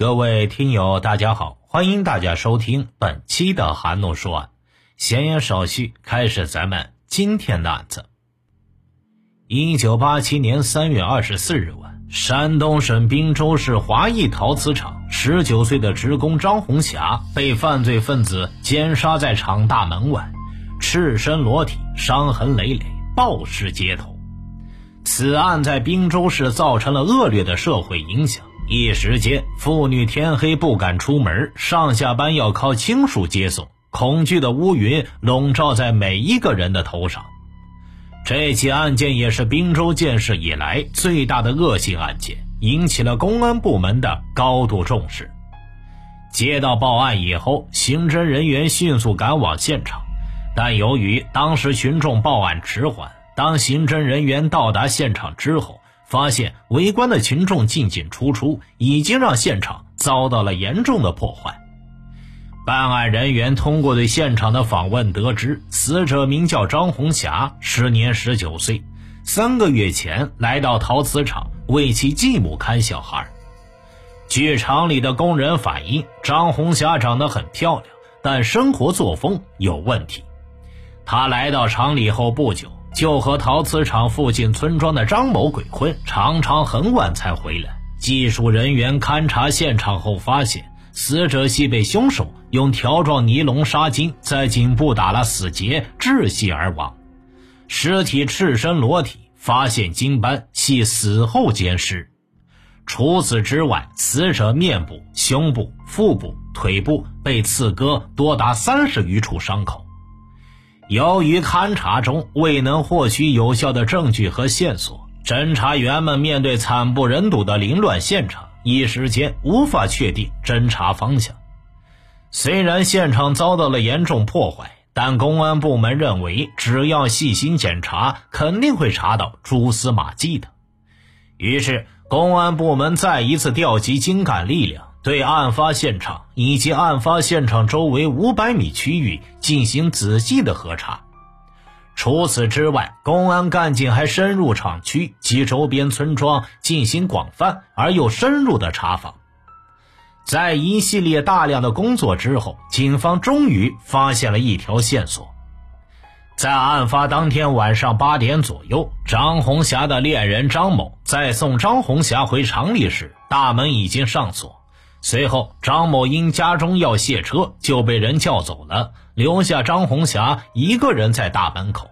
各位听友，大家好，欢迎大家收听本期的韩诺说案。闲言少叙，开始咱们今天的案子。一九八七年三月二十四日晚，山东省滨州市华谊陶瓷厂十九岁的职工张红霞被犯罪分子奸杀在厂大门外，赤身裸体，伤痕累累，暴尸街头。此案在滨州市造成了恶劣的社会影响。一时间，妇女天黑不敢出门，上下班要靠亲属接送，恐惧的乌云笼罩在每一个人的头上。这起案件也是滨州建市以来最大的恶性案件，引起了公安部门的高度重视。接到报案以后，刑侦人员迅速赶往现场，但由于当时群众报案迟缓，当刑侦人员到达现场之后，发现围观的群众进进出出，已经让现场遭到了严重的破坏。办案人员通过对现场的访问得知，死者名叫张红霞，时年十九岁，三个月前来到陶瓷厂为其继母看小孩。据厂里的工人反映，张红霞长得很漂亮，但生活作风有问题。她来到厂里后不久。就和陶瓷厂附近村庄的张某鬼混，常常很晚才回来。技术人员勘察现场后发现，死者系被凶手用条状尼龙纱巾在颈部打了死结，窒息而亡。尸体赤身裸体，发现精斑，系死后奸尸。除此之外，死者面部、胸部、腹部、腿部被刺割多达三十余处伤口。由于勘查中未能获取有效的证据和线索，侦查员们面对惨不忍睹的凌乱现场，一时间无法确定侦查方向。虽然现场遭到了严重破坏，但公安部门认为，只要细心检查，肯定会查到蛛丝马迹的。于是，公安部门再一次调集精干力量。对案发现场以及案发现场周围五百米区域进行仔细的核查。除此之外，公安干警还深入厂区及周边村庄进行广泛而又深入的查访。在一系列大量的工作之后，警方终于发现了一条线索。在案发当天晚上八点左右，张红霞的恋人张某在送张红霞回厂里时，大门已经上锁。随后，张某因家中要卸车，就被人叫走了，留下张红霞一个人在大门口。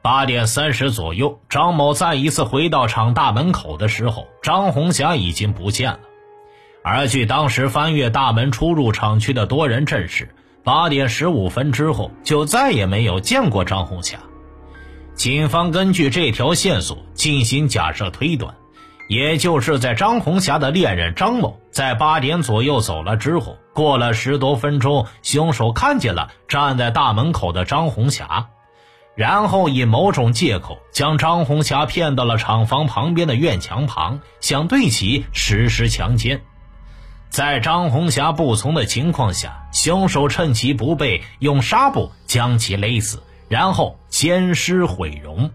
八点三十左右，张某再一次回到厂大门口的时候，张红霞已经不见了。而据当时翻越大门出入厂区的多人证实，八点十五分之后就再也没有见过张红霞。警方根据这条线索进行假设推断。也就是在张红霞的恋人张某在八点左右走了之后，过了十多分钟，凶手看见了站在大门口的张红霞，然后以某种借口将张红霞骗到了厂房旁边的院墙旁，想对其实施强奸。在张红霞不从的情况下，凶手趁其不备，用纱布将其勒死，然后奸尸毁容。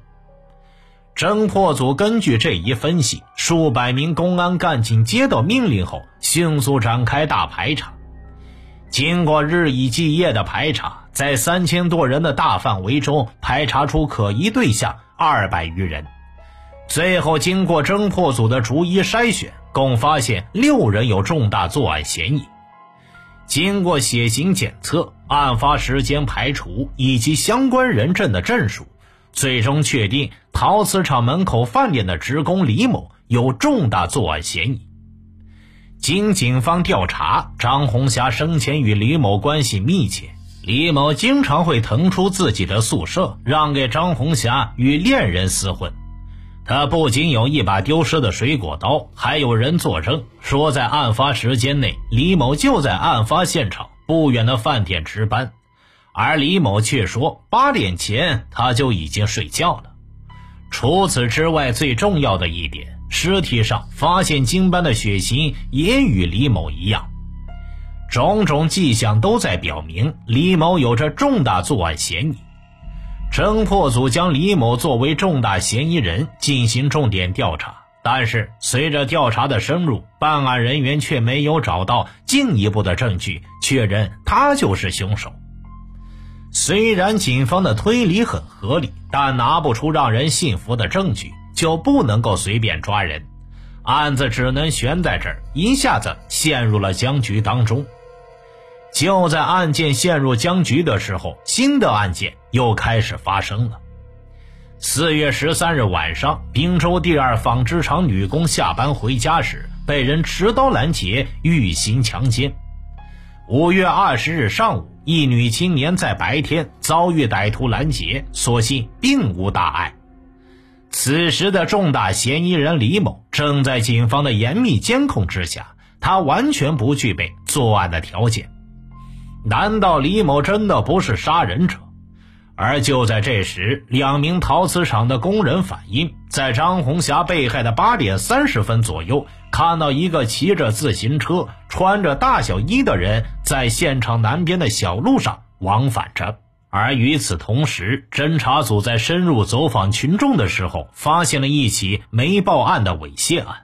侦破组根据这一分析，数百名公安干警接到命令后，迅速展开大排查。经过日以继夜的排查，在三千多人的大范围中排查出可疑对象二百余人。最后，经过侦破组的逐一筛选，共发现六人有重大作案嫌疑。经过血型检测、案发时间排除以及相关人证的证述。最终确定，陶瓷厂门口饭店的职工李某有重大作案嫌疑。经警方调查，张红霞生前与李某关系密切，李某经常会腾出自己的宿舍让给张红霞与恋人厮混。他不仅有一把丢失的水果刀，还有人作证说，在案发时间内，李某就在案发现场不远的饭店值班。而李某却说，八点前他就已经睡觉了。除此之外，最重要的一点，尸体上发现精斑的血型也与李某一样，种种迹象都在表明李某有着重大作案嫌疑。侦破组将李某作为重大嫌疑人进行重点调查，但是随着调查的深入，办案人员却没有找到进一步的证据确认他就是凶手。虽然警方的推理很合理，但拿不出让人信服的证据，就不能够随便抓人，案子只能悬在这儿，一下子陷入了僵局当中。就在案件陷入僵局的时候，新的案件又开始发生了。四月十三日晚上，滨州第二纺织厂女工下班回家时，被人持刀拦截，欲行强奸。五月二十日上午，一女青年在白天遭遇歹徒拦截，所幸并无大碍。此时的重大嫌疑人李某正在警方的严密监控之下，他完全不具备作案的条件。难道李某真的不是杀人者？而就在这时，两名陶瓷厂的工人反映，在张红霞被害的八点三十分左右，看到一个骑着自行车、穿着大小衣的人在现场南边的小路上往返着。而与此同时，侦查组在深入走访群众的时候，发现了一起没报案的猥亵案，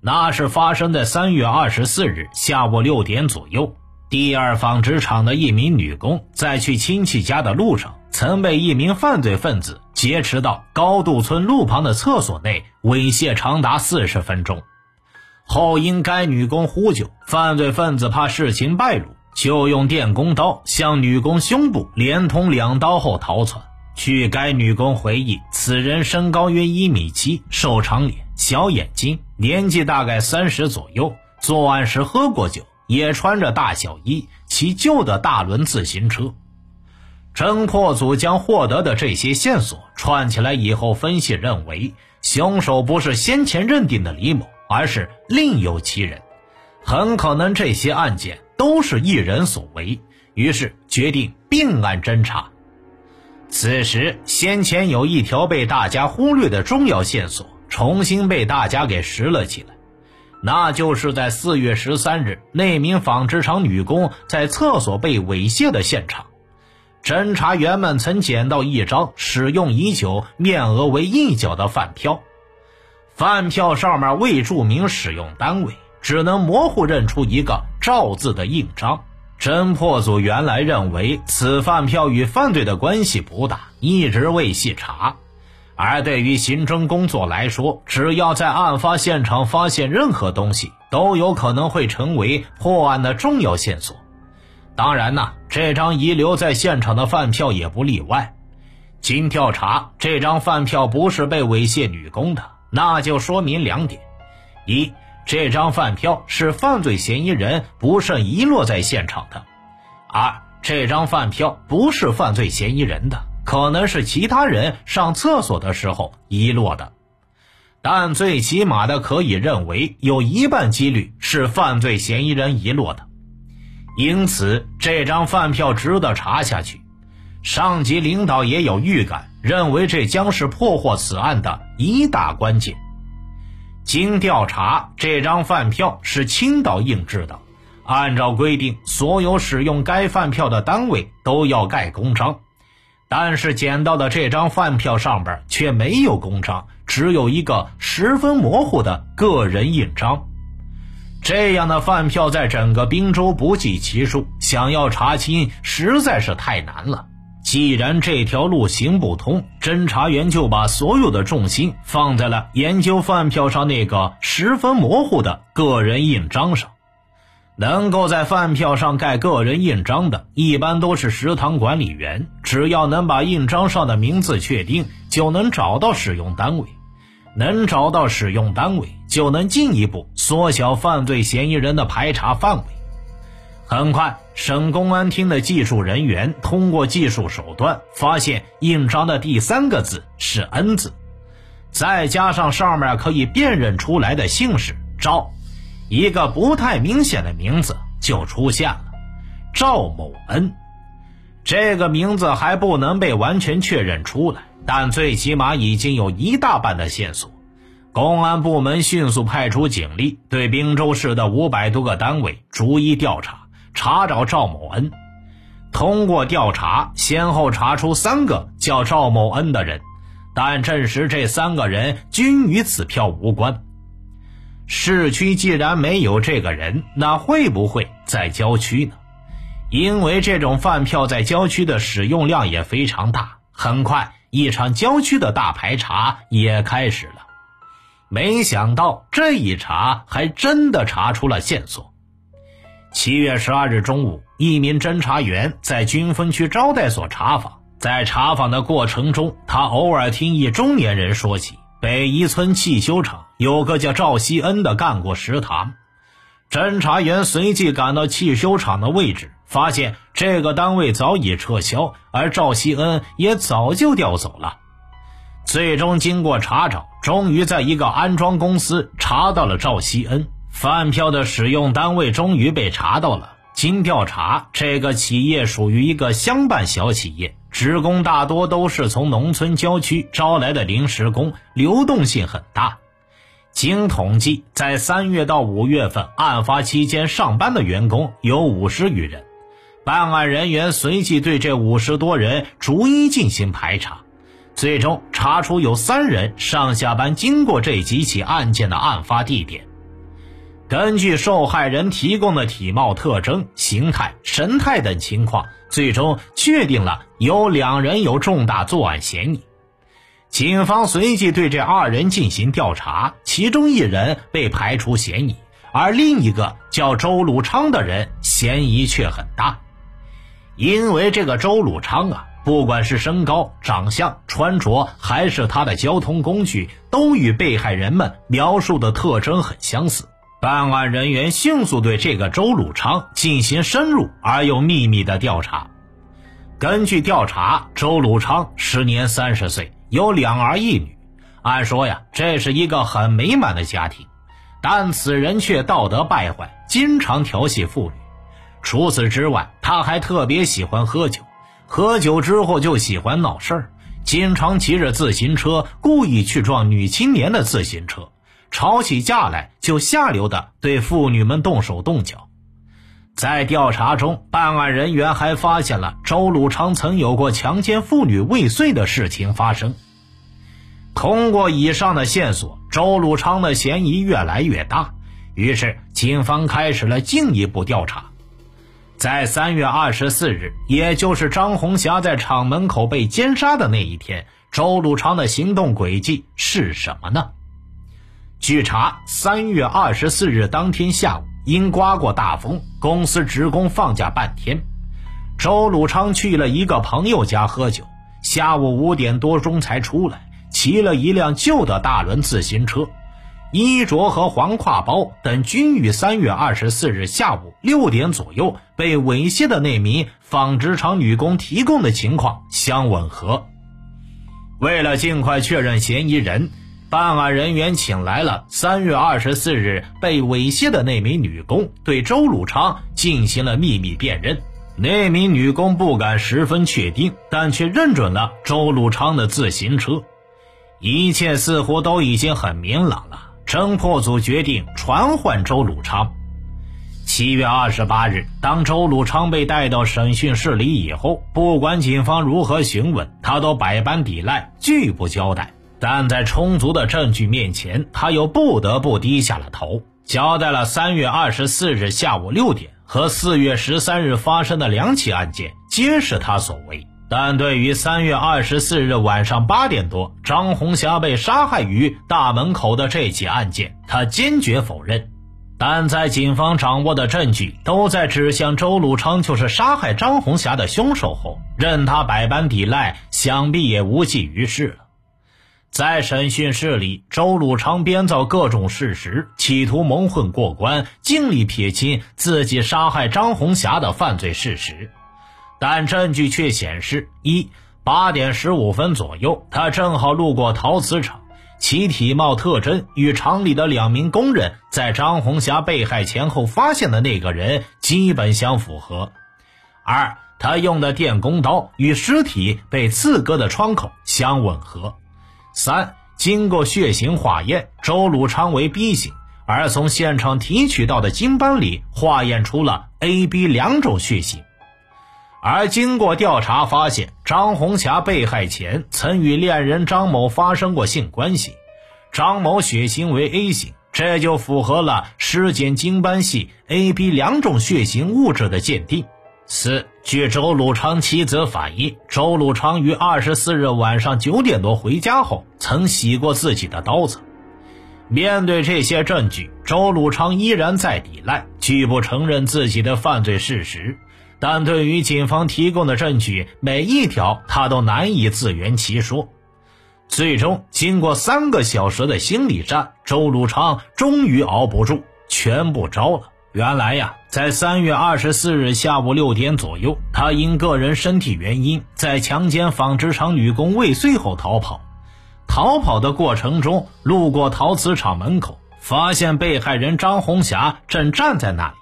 那是发生在三月二十四日下午六点左右。第二纺织厂的一名女工在去亲戚家的路上，曾被一名犯罪分子劫持到高渡村路旁的厕所内猥亵长达四十分钟。后因该女工呼救，犯罪分子怕事情败露，就用电工刀向女工胸部连捅两刀后逃窜。据该女工回忆，此人身高约一米七，瘦长脸，小眼睛，年纪大概三十左右。作案时喝过酒。也穿着大小衣，骑旧的大轮自行车。侦破组将获得的这些线索串起来以后，分析认为，凶手不是先前认定的李某，而是另有其人，很可能这些案件都是一人所为。于是决定并案侦查。此时，先前有一条被大家忽略的重要线索，重新被大家给拾了起来。那就是在四月十三日，那名纺织厂女工在厕所被猥亵的现场。侦查员们曾捡到一张使用已久、面额为一角的饭票，饭票上面未注明使用单位，只能模糊认出一个“赵”字的印章。侦破组原来认为此饭票与犯罪的关系不大，一直未细查。而对于刑侦工作来说，只要在案发现场发现任何东西，都有可能会成为破案的重要线索。当然呢，这张遗留在现场的饭票也不例外。经调查，这张饭票不是被猥亵女工的，那就说明两点：一，这张饭票是犯罪嫌疑人不慎遗落在现场的；二，这张饭票不是犯罪嫌疑人的。可能是其他人上厕所的时候遗落的，但最起码的可以认为有一半几率是犯罪嫌疑人遗落的，因此这张饭票值得查下去。上级领导也有预感，认为这将是破获此案的一大关键。经调查，这张饭票是青岛印制的，按照规定，所有使用该饭票的单位都要盖公章。但是捡到的这张饭票上边却没有公章，只有一个十分模糊的个人印章。这样的饭票在整个滨州不计其数，想要查清实在是太难了。既然这条路行不通，侦查员就把所有的重心放在了研究饭票上那个十分模糊的个人印章上。能够在饭票上盖个人印章的，一般都是食堂管理员。只要能把印章上的名字确定，就能找到使用单位。能找到使用单位，就能进一步缩小犯罪嫌疑人的排查范围。很快，省公安厅的技术人员通过技术手段，发现印章的第三个字是“恩”字，再加上上面可以辨认出来的姓氏赵。一个不太明显的名字就出现了，赵某恩。这个名字还不能被完全确认出来，但最起码已经有一大半的线索。公安部门迅速派出警力，对滨州市的五百多个单位逐一调查，查找赵某恩。通过调查，先后查出三个叫赵某恩的人，但证实这三个人均与此票无关。市区既然没有这个人，那会不会在郊区呢？因为这种饭票在郊区的使用量也非常大。很快，一场郊区的大排查也开始了。没想到这一查还真的查出了线索。七月十二日中午，一名侦查员在军分区招待所查访。在查访的过程中，他偶尔听一中年人说起北宜村汽修厂有个叫赵希恩的干过食堂。侦查员随即赶到汽修厂的位置，发现这个单位早已撤销，而赵希恩也早就调走了。最终经过查找，终于在一个安装公司查到了赵希恩。饭票的使用单位终于被查到了。经调查，这个企业属于一个乡办小企业，职工大多都是从农村郊区招来的临时工，流动性很大。经统计，在三月到五月份案发期间上班的员工有五十余人。办案人员随即对这五十多人逐一进行排查，最终查出有三人上下班经过这几起案件的案发地点。根据受害人提供的体貌特征、形态、神态等情况，最终确定了有两人有重大作案嫌疑。警方随即对这二人进行调查，其中一人被排除嫌疑，而另一个叫周鲁昌的人嫌疑却很大。因为这个周鲁昌啊，不管是身高、长相、穿着，还是他的交通工具，都与被害人们描述的特征很相似。办案人员迅速对这个周鲁昌进行深入而又秘密的调查。根据调查，周鲁昌时年三十岁，有两儿一女。按说呀，这是一个很美满的家庭，但此人却道德败坏，经常调戏妇女。除此之外，他还特别喜欢喝酒，喝酒之后就喜欢闹事儿，经常骑着自行车故意去撞女青年的自行车。吵起架来就下流的对妇女们动手动脚，在调查中，办案人员还发现了周鲁昌曾有过强奸妇女未遂的事情发生。通过以上的线索，周鲁昌的嫌疑越来越大，于是警方开始了进一步调查。在三月二十四日，也就是张红霞在厂门口被奸杀的那一天，周鲁昌的行动轨迹是什么呢？据查，三月二十四日当天下午，因刮过大风，公司职工放假半天。周鲁昌去了一个朋友家喝酒，下午五点多钟才出来，骑了一辆旧的大轮自行车，衣着和黄挎包等均与三月二十四日下午六点左右被猥亵的那名纺织厂女工提供的情况相吻合。为了尽快确认嫌疑人。办案人员请来了三月二十四日被猥亵的那名女工，对周鲁昌进行了秘密辨认。那名女工不敢十分确定，但却认准了周鲁昌的自行车。一切似乎都已经很明朗了。侦破组决定传唤周鲁昌。七月二十八日，当周鲁昌被带到审讯室里以后，不管警方如何询问，他都百般抵赖，拒不交代。但在充足的证据面前，他又不得不低下了头，交代了三月二十四日下午六点和四月十三日发生的两起案件，皆是他所为。但对于三月二十四日晚上八点多张红霞被杀害于大门口的这起案件，他坚决否认。但在警方掌握的证据都在指向周鲁昌就是杀害张红霞的凶手后，任他百般抵赖，想必也无济于事了。在审讯室里，周鲁昌编造各种事实，企图蒙混过关，尽力撇清自己杀害张红霞的犯罪事实。但证据却显示：一八点十五分左右，他正好路过陶瓷厂，其体貌特征与厂里的两名工人在张红霞被害前后发现的那个人基本相符合；二他用的电工刀与尸体被刺割的窗口相吻合。三，经过血型化验，周鲁昌为 B 型，而从现场提取到的精斑里化验出了 A、B 两种血型。而经过调查发现，张红霞被害前曾与恋人张某发生过性关系，张某血型为 A 型，这就符合了尸检精斑系 AB 两种血型物质的鉴定。四，据周鲁昌妻子反映，周鲁昌于二十四日晚上九点多回家后，曾洗过自己的刀子。面对这些证据，周鲁昌依然在抵赖，拒不承认自己的犯罪事实。但对于警方提供的证据，每一条他都难以自圆其说。最终，经过三个小时的心理战，周鲁昌终于熬不住，全部招了。原来呀，在三月二十四日下午六点左右，他因个人身体原因，在强奸纺织厂女工未遂后逃跑。逃跑的过程中，路过陶瓷厂门口，发现被害人张红霞正站在那里。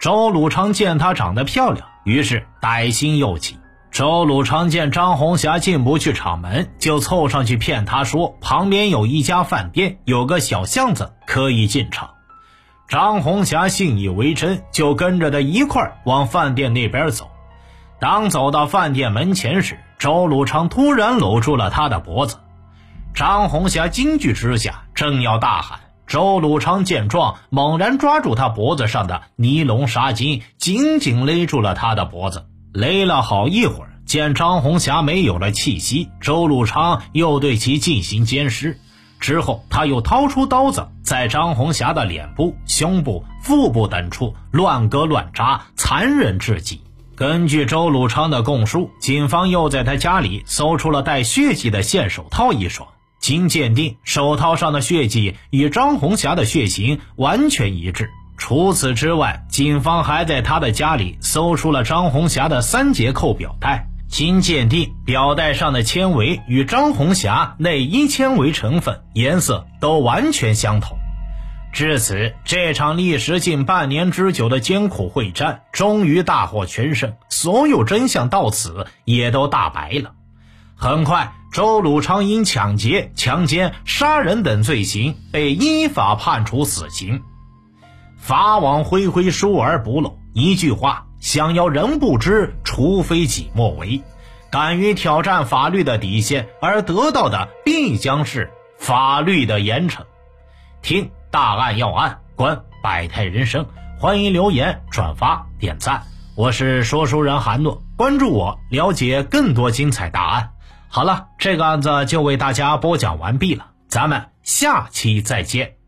周鲁昌见她长得漂亮。于是歹心又起，周鲁昌见张红霞进不去厂门，就凑上去骗她说旁边有一家饭店，有个小巷子可以进厂。张红霞信以为真，就跟着他一块儿往饭店那边走。当走到饭店门前时，周鲁昌突然搂住了她的脖子。张红霞惊惧之下，正要大喊。周鲁昌见状，猛然抓住他脖子上的尼龙纱巾，紧紧勒住了他的脖子，勒了好一会儿。见张红霞没有了气息，周鲁昌又对其进行奸尸。之后，他又掏出刀子，在张红霞的脸部、胸部、腹部等处乱割乱扎，残忍至极。根据周鲁昌的供述，警方又在他家里搜出了带血迹的线手套一双。经鉴定，手套上的血迹与张红霞的血型完全一致。除此之外，警方还在他的家里搜出了张红霞的三节扣表带。经鉴定，表带上的纤维与张红霞内衣纤维成分、颜色都完全相同。至此，这场历时近半年之久的艰苦会战终于大获全胜，所有真相到此也都大白了。很快。周鲁昌因抢劫、强奸、杀人等罪行被依法判处死刑。法网恢恢，疏而不漏。一句话，想要人不知，除非己莫为。敢于挑战法律的底线，而得到的必将是法律的严惩。听大案要案，观百态人生，欢迎留言、转发、点赞。我是说书人韩诺，关注我，了解更多精彩大案。好了，这个案子就为大家播讲完毕了，咱们下期再见。